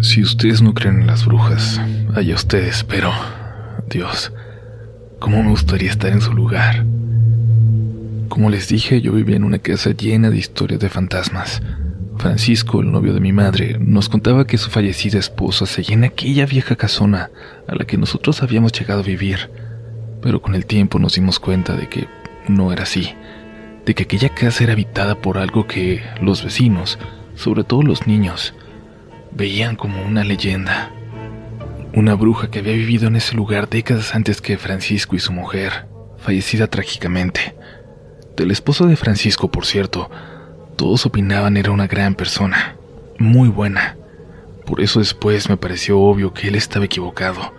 Si ustedes no creen en las brujas, allá ustedes, pero... Dios, ¿cómo me gustaría estar en su lugar? Como les dije, yo vivía en una casa llena de historias de fantasmas. Francisco, el novio de mi madre, nos contaba que su fallecida esposa seguía en aquella vieja casona a la que nosotros habíamos llegado a vivir, pero con el tiempo nos dimos cuenta de que no era así, de que aquella casa era habitada por algo que los vecinos, sobre todo los niños, veían como una leyenda. Una bruja que había vivido en ese lugar décadas antes que Francisco y su mujer, fallecida trágicamente. Del esposo de Francisco, por cierto, todos opinaban era una gran persona, muy buena. Por eso después me pareció obvio que él estaba equivocado,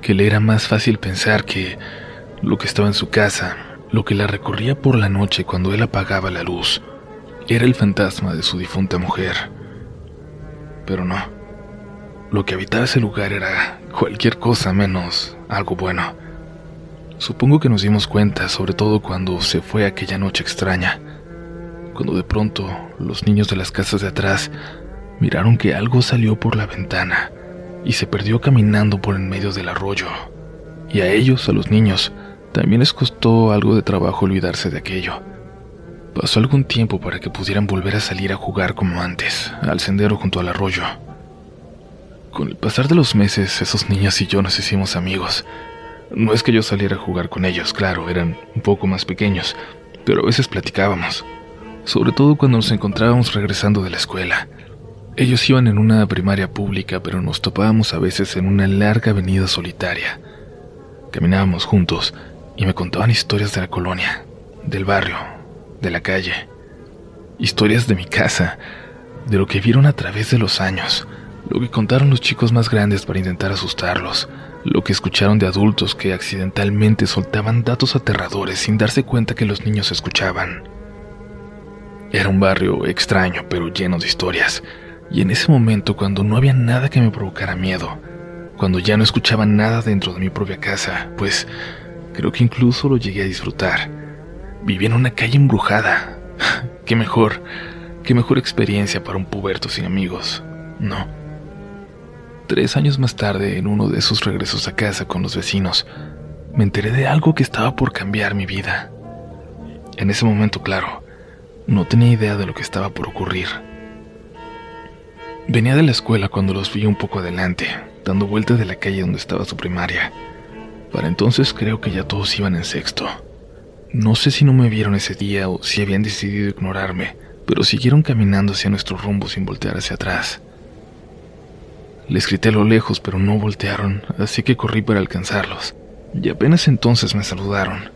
que le era más fácil pensar que lo que estaba en su casa, lo que la recorría por la noche cuando él apagaba la luz, era el fantasma de su difunta mujer. Pero no, lo que habitaba ese lugar era cualquier cosa menos algo bueno. Supongo que nos dimos cuenta, sobre todo cuando se fue aquella noche extraña cuando de pronto los niños de las casas de atrás miraron que algo salió por la ventana y se perdió caminando por en medio del arroyo. Y a ellos, a los niños, también les costó algo de trabajo olvidarse de aquello. Pasó algún tiempo para que pudieran volver a salir a jugar como antes, al sendero junto al arroyo. Con el pasar de los meses, esos niños y yo nos hicimos amigos. No es que yo saliera a jugar con ellos, claro, eran un poco más pequeños, pero a veces platicábamos sobre todo cuando nos encontrábamos regresando de la escuela. Ellos iban en una primaria pública, pero nos topábamos a veces en una larga avenida solitaria. Caminábamos juntos y me contaban historias de la colonia, del barrio, de la calle. Historias de mi casa, de lo que vieron a través de los años, lo que contaron los chicos más grandes para intentar asustarlos, lo que escucharon de adultos que accidentalmente soltaban datos aterradores sin darse cuenta que los niños escuchaban. Era un barrio extraño, pero lleno de historias. Y en ese momento, cuando no había nada que me provocara miedo, cuando ya no escuchaba nada dentro de mi propia casa, pues creo que incluso lo llegué a disfrutar. Vivía en una calle embrujada. qué mejor, qué mejor experiencia para un puberto sin amigos. No. Tres años más tarde, en uno de esos regresos a casa con los vecinos, me enteré de algo que estaba por cambiar mi vida. En ese momento, claro, no tenía idea de lo que estaba por ocurrir. Venía de la escuela cuando los vi un poco adelante, dando vueltas de la calle donde estaba su primaria. Para entonces creo que ya todos iban en sexto. No sé si no me vieron ese día o si habían decidido ignorarme, pero siguieron caminando hacia nuestro rumbo sin voltear hacia atrás. Les grité a lo lejos, pero no voltearon, así que corrí para alcanzarlos, y apenas entonces me saludaron.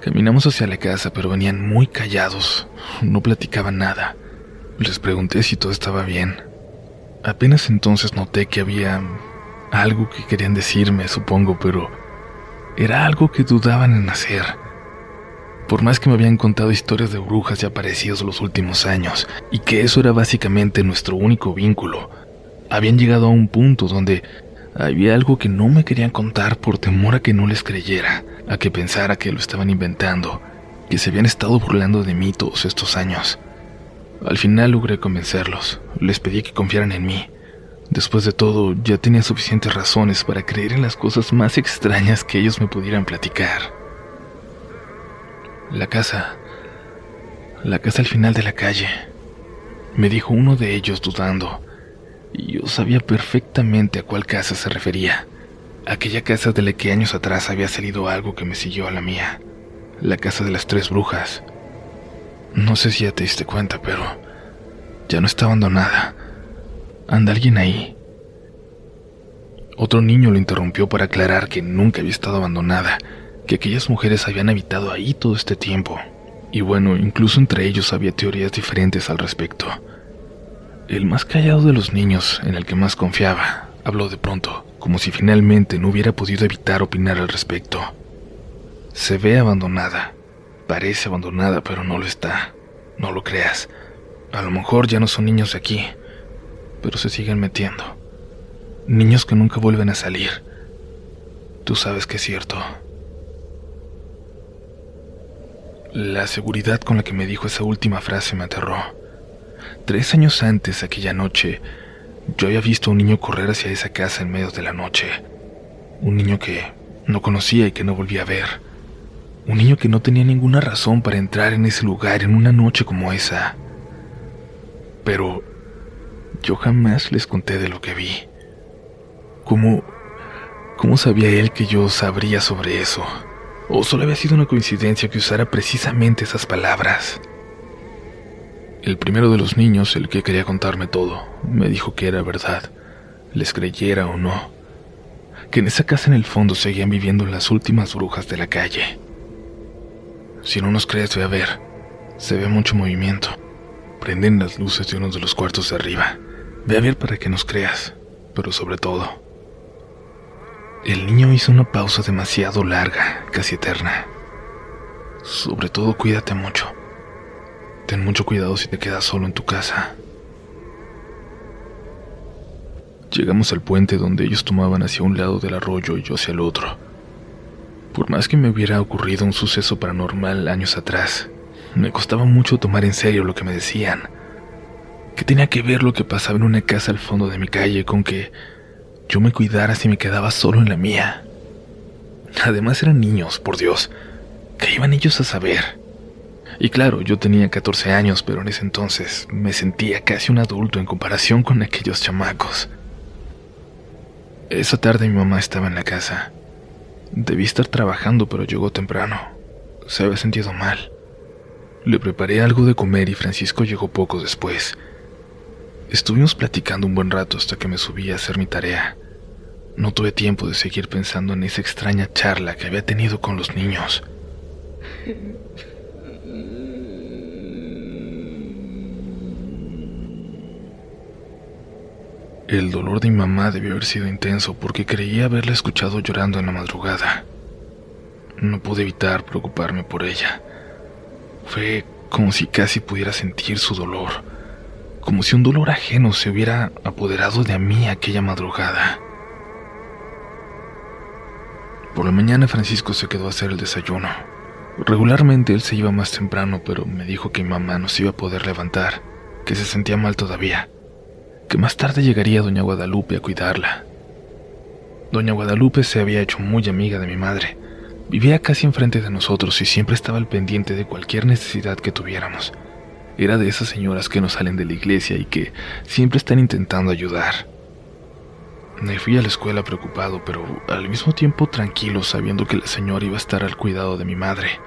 Caminamos hacia la casa, pero venían muy callados, no platicaban nada. Les pregunté si todo estaba bien. Apenas entonces noté que había algo que querían decirme, supongo, pero era algo que dudaban en hacer. Por más que me habían contado historias de brujas y aparecidos los últimos años, y que eso era básicamente nuestro único vínculo, habían llegado a un punto donde había algo que no me querían contar por temor a que no les creyera a que pensara que lo estaban inventando, que se habían estado burlando de mí todos estos años. Al final logré convencerlos, les pedí que confiaran en mí. Después de todo, ya tenía suficientes razones para creer en las cosas más extrañas que ellos me pudieran platicar. La casa. La casa al final de la calle. Me dijo uno de ellos dudando, y yo sabía perfectamente a cuál casa se refería. Aquella casa de la que años atrás había salido algo que me siguió a la mía. La casa de las tres brujas. No sé si ya te diste cuenta, pero ya no está abandonada. Anda alguien ahí. Otro niño lo interrumpió para aclarar que nunca había estado abandonada, que aquellas mujeres habían habitado ahí todo este tiempo. Y bueno, incluso entre ellos había teorías diferentes al respecto. El más callado de los niños, en el que más confiaba, habló de pronto como si finalmente no hubiera podido evitar opinar al respecto. Se ve abandonada, parece abandonada, pero no lo está. No lo creas. A lo mejor ya no son niños de aquí, pero se siguen metiendo. Niños que nunca vuelven a salir. Tú sabes que es cierto. La seguridad con la que me dijo esa última frase me aterró. Tres años antes, aquella noche, Yo había visto a un niño correr hacia esa casa en medio de la noche. Un niño que no conocía y que no volvía a ver. Un niño que no tenía ninguna razón para entrar en ese lugar en una noche como esa. Pero yo jamás les conté de lo que vi. ¿Cómo, cómo sabía él que yo sabría sobre eso? ¿O solo había sido una coincidencia que usara precisamente esas palabras? El primero de los niños, el que quería contarme todo, me dijo que era verdad, les creyera o no, que en esa casa en el fondo seguían viviendo las últimas brujas de la calle. Si no nos crees, ve a ver. Se ve mucho movimiento. Prenden las luces de uno de los cuartos de arriba. Ve a ver para que nos creas, pero sobre todo. El niño hizo una pausa demasiado larga, casi eterna. Sobre todo cuídate mucho. Ten mucho cuidado si te quedas solo en tu casa. Llegamos al puente donde ellos tomaban hacia un lado del arroyo y yo hacia el otro. Por más que me hubiera ocurrido un suceso paranormal años atrás, me costaba mucho tomar en serio lo que me decían. ¿Qué tenía que ver lo que pasaba en una casa al fondo de mi calle con que yo me cuidara si me quedaba solo en la mía? Además eran niños, por Dios. ¿Qué iban ellos a saber? Y claro, yo tenía 14 años, pero en ese entonces me sentía casi un adulto en comparación con aquellos chamacos. Esa tarde mi mamá estaba en la casa. Debí estar trabajando, pero llegó temprano. Se había sentido mal. Le preparé algo de comer y Francisco llegó poco después. Estuvimos platicando un buen rato hasta que me subí a hacer mi tarea. No tuve tiempo de seguir pensando en esa extraña charla que había tenido con los niños. El dolor de mi mamá debió haber sido intenso porque creía haberla escuchado llorando en la madrugada. No pude evitar preocuparme por ella. Fue como si casi pudiera sentir su dolor, como si un dolor ajeno se hubiera apoderado de mí aquella madrugada. Por la mañana Francisco se quedó a hacer el desayuno. Regularmente él se iba más temprano, pero me dijo que mi mamá no iba a poder levantar, que se sentía mal todavía que más tarde llegaría doña Guadalupe a cuidarla. Doña Guadalupe se había hecho muy amiga de mi madre. Vivía casi enfrente de nosotros y siempre estaba al pendiente de cualquier necesidad que tuviéramos. Era de esas señoras que no salen de la iglesia y que siempre están intentando ayudar. Me fui a la escuela preocupado, pero al mismo tiempo tranquilo, sabiendo que la señora iba a estar al cuidado de mi madre.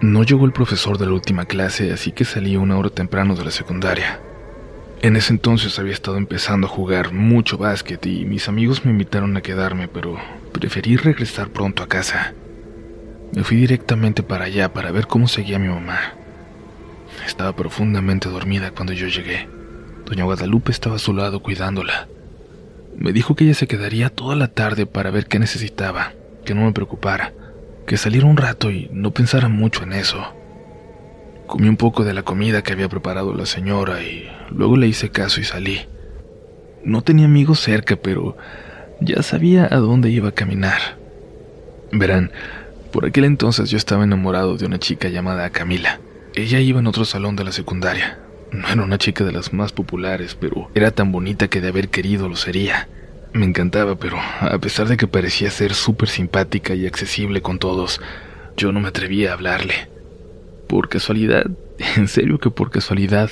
No llegó el profesor de la última clase, así que salí una hora temprano de la secundaria. En ese entonces había estado empezando a jugar mucho básquet y mis amigos me invitaron a quedarme, pero preferí regresar pronto a casa. Me fui directamente para allá para ver cómo seguía mi mamá. Estaba profundamente dormida cuando yo llegué. Doña Guadalupe estaba a su lado cuidándola. Me dijo que ella se quedaría toda la tarde para ver qué necesitaba, que no me preocupara, que saliera un rato y no pensara mucho en eso. Comí un poco de la comida que había preparado la señora y luego le hice caso y salí. No tenía amigos cerca, pero ya sabía a dónde iba a caminar. Verán, por aquel entonces yo estaba enamorado de una chica llamada Camila. Ella iba en otro salón de la secundaria. No era una chica de las más populares, pero era tan bonita que de haber querido lo sería. Me encantaba, pero a pesar de que parecía ser súper simpática y accesible con todos, yo no me atrevía a hablarle. Por casualidad, en serio que por casualidad,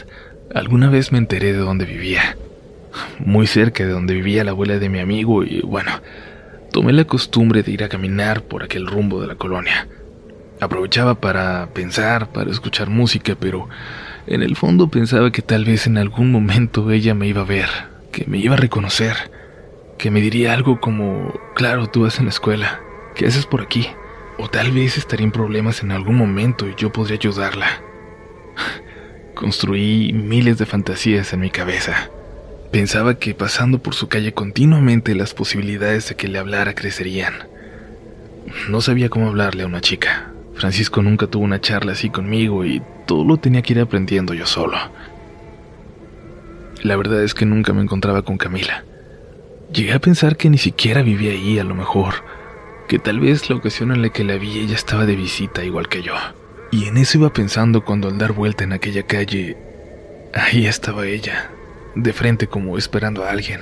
alguna vez me enteré de dónde vivía. Muy cerca de donde vivía la abuela de mi amigo y bueno, tomé la costumbre de ir a caminar por aquel rumbo de la colonia. Aprovechaba para pensar, para escuchar música, pero en el fondo pensaba que tal vez en algún momento ella me iba a ver, que me iba a reconocer, que me diría algo como, claro, tú vas en la escuela, ¿qué haces por aquí? O tal vez estaría en problemas en algún momento y yo podría ayudarla. Construí miles de fantasías en mi cabeza. Pensaba que pasando por su calle continuamente las posibilidades de que le hablara crecerían. No sabía cómo hablarle a una chica. Francisco nunca tuvo una charla así conmigo y todo lo tenía que ir aprendiendo yo solo. La verdad es que nunca me encontraba con Camila. Llegué a pensar que ni siquiera vivía ahí a lo mejor que tal vez la ocasión en la que la vi ella estaba de visita igual que yo. Y en eso iba pensando cuando al dar vuelta en aquella calle, ahí estaba ella, de frente como esperando a alguien.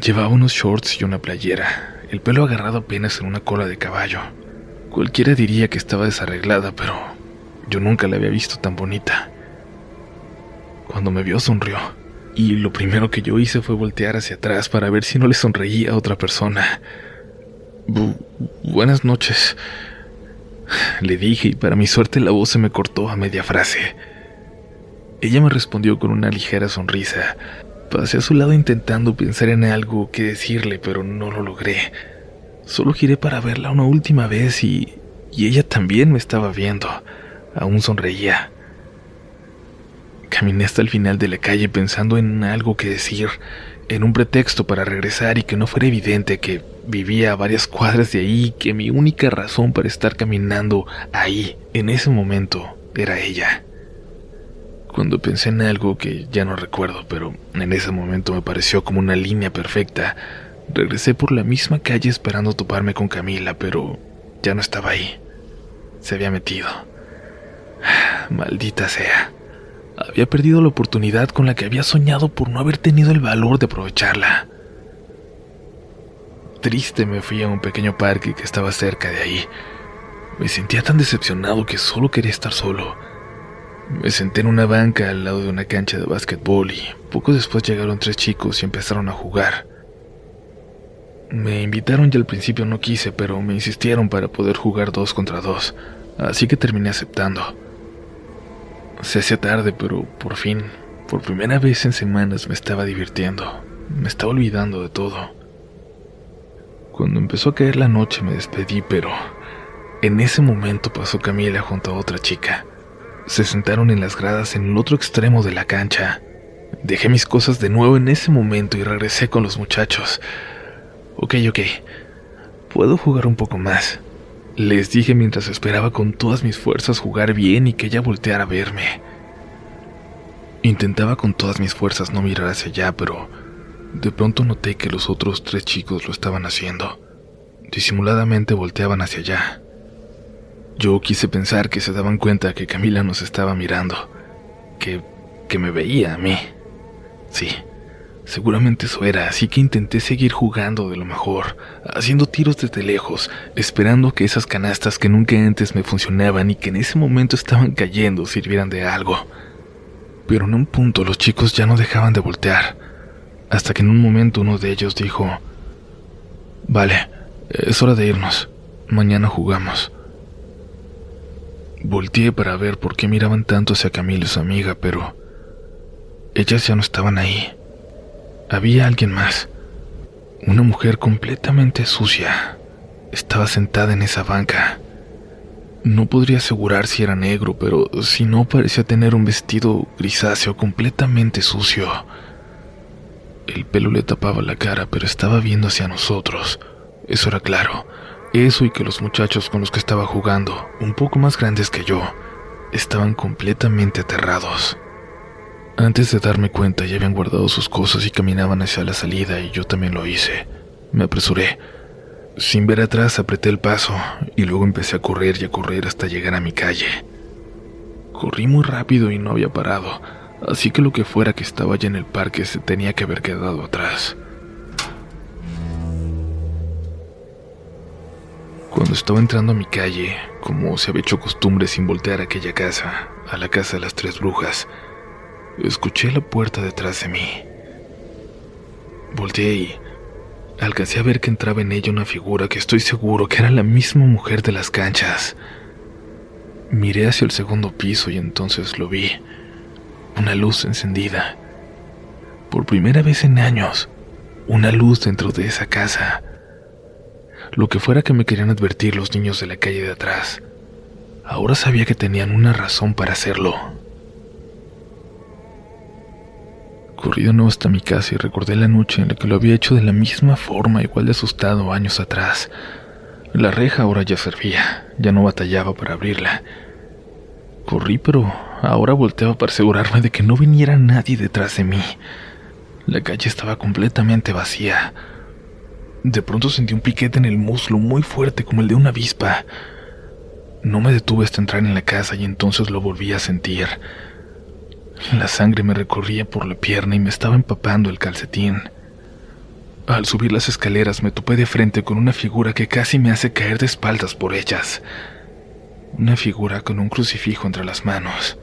Llevaba unos shorts y una playera, el pelo agarrado apenas en una cola de caballo. Cualquiera diría que estaba desarreglada, pero yo nunca la había visto tan bonita. Cuando me vio sonrió, y lo primero que yo hice fue voltear hacia atrás para ver si no le sonreía a otra persona. buenas noches, le dije, y para mi suerte la voz se me cortó a media frase. Ella me respondió con una ligera sonrisa. Pasé a su lado intentando pensar en algo que decirle, pero no lo logré. Solo giré para verla una última vez y, y ella también me estaba viendo. Aún sonreía. Caminé hasta el final de la calle pensando en algo que decir, en un pretexto para regresar y que no fuera evidente que vivía a varias cuadras de ahí, que mi única razón para estar caminando ahí, en ese momento, era ella. Cuando pensé en algo que ya no recuerdo, pero en ese momento me pareció como una línea perfecta, regresé por la misma calle esperando toparme con Camila, pero ya no estaba ahí. Se había metido. Maldita sea. Había perdido la oportunidad con la que había soñado por no haber tenido el valor de aprovecharla. Triste me fui a un pequeño parque que estaba cerca de ahí. Me sentía tan decepcionado que solo quería estar solo. Me senté en una banca al lado de una cancha de básquetbol y poco después llegaron tres chicos y empezaron a jugar. Me invitaron y al principio no quise, pero me insistieron para poder jugar dos contra dos, así que terminé aceptando. Se hacía tarde, pero por fin, por primera vez en semanas me estaba divirtiendo, me estaba olvidando de todo. Cuando empezó a caer la noche me despedí, pero en ese momento pasó Camila junto a otra chica. Se sentaron en las gradas en el otro extremo de la cancha. Dejé mis cosas de nuevo en ese momento y regresé con los muchachos. Ok, ok. Puedo jugar un poco más. Les dije mientras esperaba con todas mis fuerzas jugar bien y que ella volteara a verme. Intentaba con todas mis fuerzas no mirar hacia allá, pero de pronto noté que los otros tres chicos lo estaban haciendo. Disimuladamente volteaban hacia allá. Yo quise pensar que se daban cuenta que Camila nos estaba mirando, que, que me veía a mí. Sí, seguramente eso era, así que intenté seguir jugando de lo mejor, haciendo tiros desde lejos, esperando que esas canastas que nunca antes me funcionaban y que en ese momento estaban cayendo sirvieran de algo. Pero en un punto los chicos ya no dejaban de voltear, hasta que en un momento uno de ellos dijo, Vale, es hora de irnos, mañana jugamos. Volteé para ver por qué miraban tanto hacia Camila y su amiga, pero ellas ya no estaban ahí. Había alguien más. Una mujer completamente sucia. Estaba sentada en esa banca. No podría asegurar si era negro, pero si no parecía tener un vestido grisáceo completamente sucio. El pelo le tapaba la cara, pero estaba viendo hacia nosotros. Eso era claro. Eso y que los muchachos con los que estaba jugando, un poco más grandes que yo, estaban completamente aterrados. Antes de darme cuenta ya habían guardado sus cosas y caminaban hacia la salida y yo también lo hice. Me apresuré. Sin ver atrás apreté el paso y luego empecé a correr y a correr hasta llegar a mi calle. Corrí muy rápido y no había parado, así que lo que fuera que estaba ya en el parque se tenía que haber quedado atrás. Cuando estaba entrando a mi calle, como se había hecho costumbre sin voltear a aquella casa, a la casa de las tres brujas, escuché la puerta detrás de mí. Volteé y alcancé a ver que entraba en ella una figura que estoy seguro que era la misma mujer de las canchas. Miré hacia el segundo piso y entonces lo vi. Una luz encendida. Por primera vez en años, una luz dentro de esa casa lo que fuera que me querían advertir los niños de la calle de atrás. Ahora sabía que tenían una razón para hacerlo. Corrí de nuevo hasta mi casa y recordé la noche en la que lo había hecho de la misma forma, igual de asustado años atrás. La reja ahora ya servía, ya no batallaba para abrirla. Corrí, pero ahora volteaba para asegurarme de que no viniera nadie detrás de mí. La calle estaba completamente vacía. De pronto sentí un piquete en el muslo muy fuerte como el de una avispa. No me detuve hasta entrar en la casa y entonces lo volví a sentir. La sangre me recorría por la pierna y me estaba empapando el calcetín. Al subir las escaleras me topé de frente con una figura que casi me hace caer de espaldas por ellas. Una figura con un crucifijo entre las manos.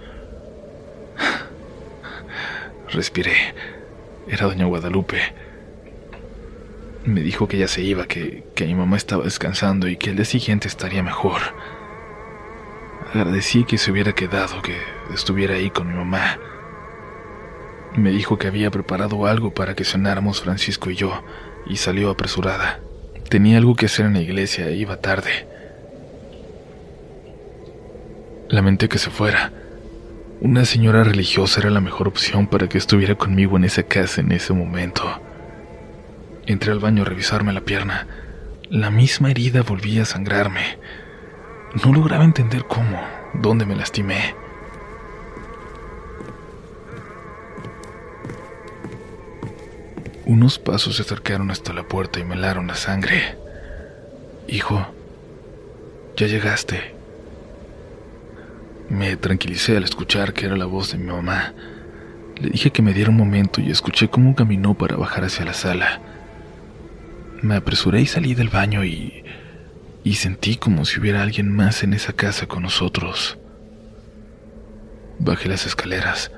Respiré. Era doña Guadalupe. Me dijo que ya se iba, que, que mi mamá estaba descansando y que el día siguiente estaría mejor. Agradecí que se hubiera quedado, que estuviera ahí con mi mamá. Me dijo que había preparado algo para que cenáramos Francisco y yo, y salió apresurada. Tenía algo que hacer en la iglesia e iba tarde. Lamenté que se fuera. Una señora religiosa era la mejor opción para que estuviera conmigo en esa casa en ese momento. Entré al baño a revisarme la pierna. La misma herida volvía a sangrarme. No lograba entender cómo, dónde me lastimé. Unos pasos se acercaron hasta la puerta y me helaron la sangre. Hijo, ya llegaste. Me tranquilicé al escuchar que era la voz de mi mamá. Le dije que me diera un momento y escuché cómo caminó para bajar hacia la sala. Me apresuré y salí del baño y y sentí como si hubiera alguien más en esa casa con nosotros. Bajé las escaleras.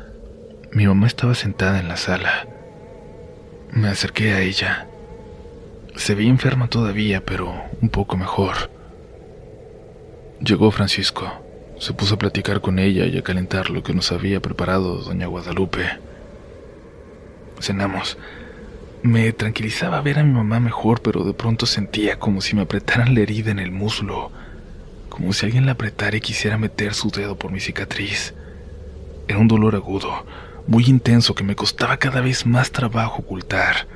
Mi mamá estaba sentada en la sala. Me acerqué a ella. Se veía enferma todavía, pero un poco mejor. Llegó Francisco. Se puso a platicar con ella y a calentar lo que nos había preparado doña Guadalupe. Cenamos. Me tranquilizaba ver a mi mamá mejor, pero de pronto sentía como si me apretaran la herida en el muslo, como si alguien la apretara y quisiera meter su dedo por mi cicatriz. Era un dolor agudo, muy intenso que me costaba cada vez más trabajo ocultar.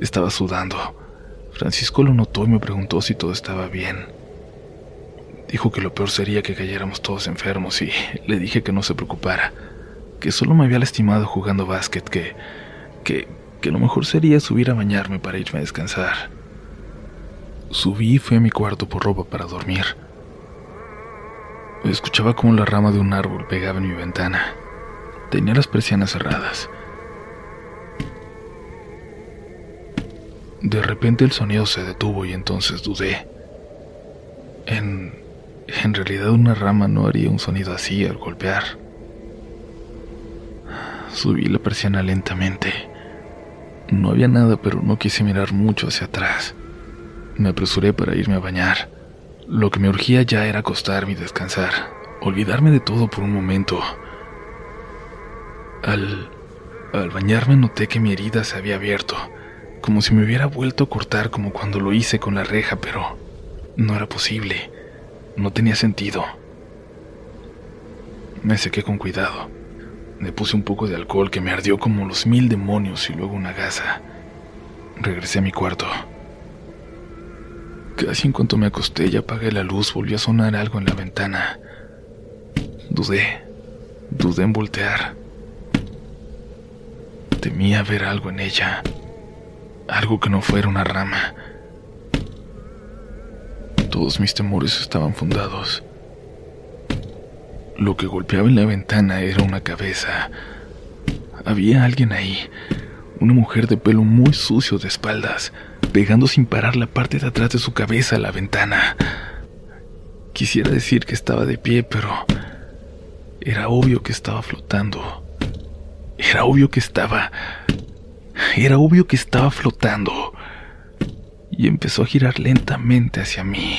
Estaba sudando. Francisco lo notó y me preguntó si todo estaba bien. Dijo que lo peor sería que cayéramos todos enfermos y le dije que no se preocupara, que solo me había lastimado jugando básquet, que, que, que lo mejor sería subir a bañarme para irme a descansar. Subí y fui a mi cuarto por ropa para dormir. Escuchaba como la rama de un árbol pegaba en mi ventana. Tenía las persianas cerradas. De repente el sonido se detuvo y entonces dudé. En, en realidad una rama no haría un sonido así al golpear. Subí la persiana lentamente. No había nada, pero no quise mirar mucho hacia atrás. Me apresuré para irme a bañar. Lo que me urgía ya era acostarme y descansar, olvidarme de todo por un momento. Al, al bañarme noté que mi herida se había abierto, como si me hubiera vuelto a cortar como cuando lo hice con la reja, pero no era posible. No tenía sentido. Me sequé con cuidado. Me puse un poco de alcohol que me ardió como los mil demonios y luego una gasa. Regresé a mi cuarto. Casi en cuanto me acosté y apagué la luz, volvió a sonar algo en la ventana. Dudé, dudé en voltear. Temía ver algo en ella, algo que no fuera una rama. Todos mis temores estaban fundados. Lo que golpeaba en la ventana era una cabeza. Había alguien ahí, una mujer de pelo muy sucio de espaldas, pegando sin parar la parte de atrás de su cabeza a la ventana. Quisiera decir que estaba de pie, pero era obvio que estaba flotando. Era obvio que estaba... Era obvio que estaba flotando. Y empezó a girar lentamente hacia mí.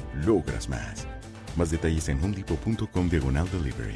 logras más. Más detalles en homedepot.com diagonal delivery.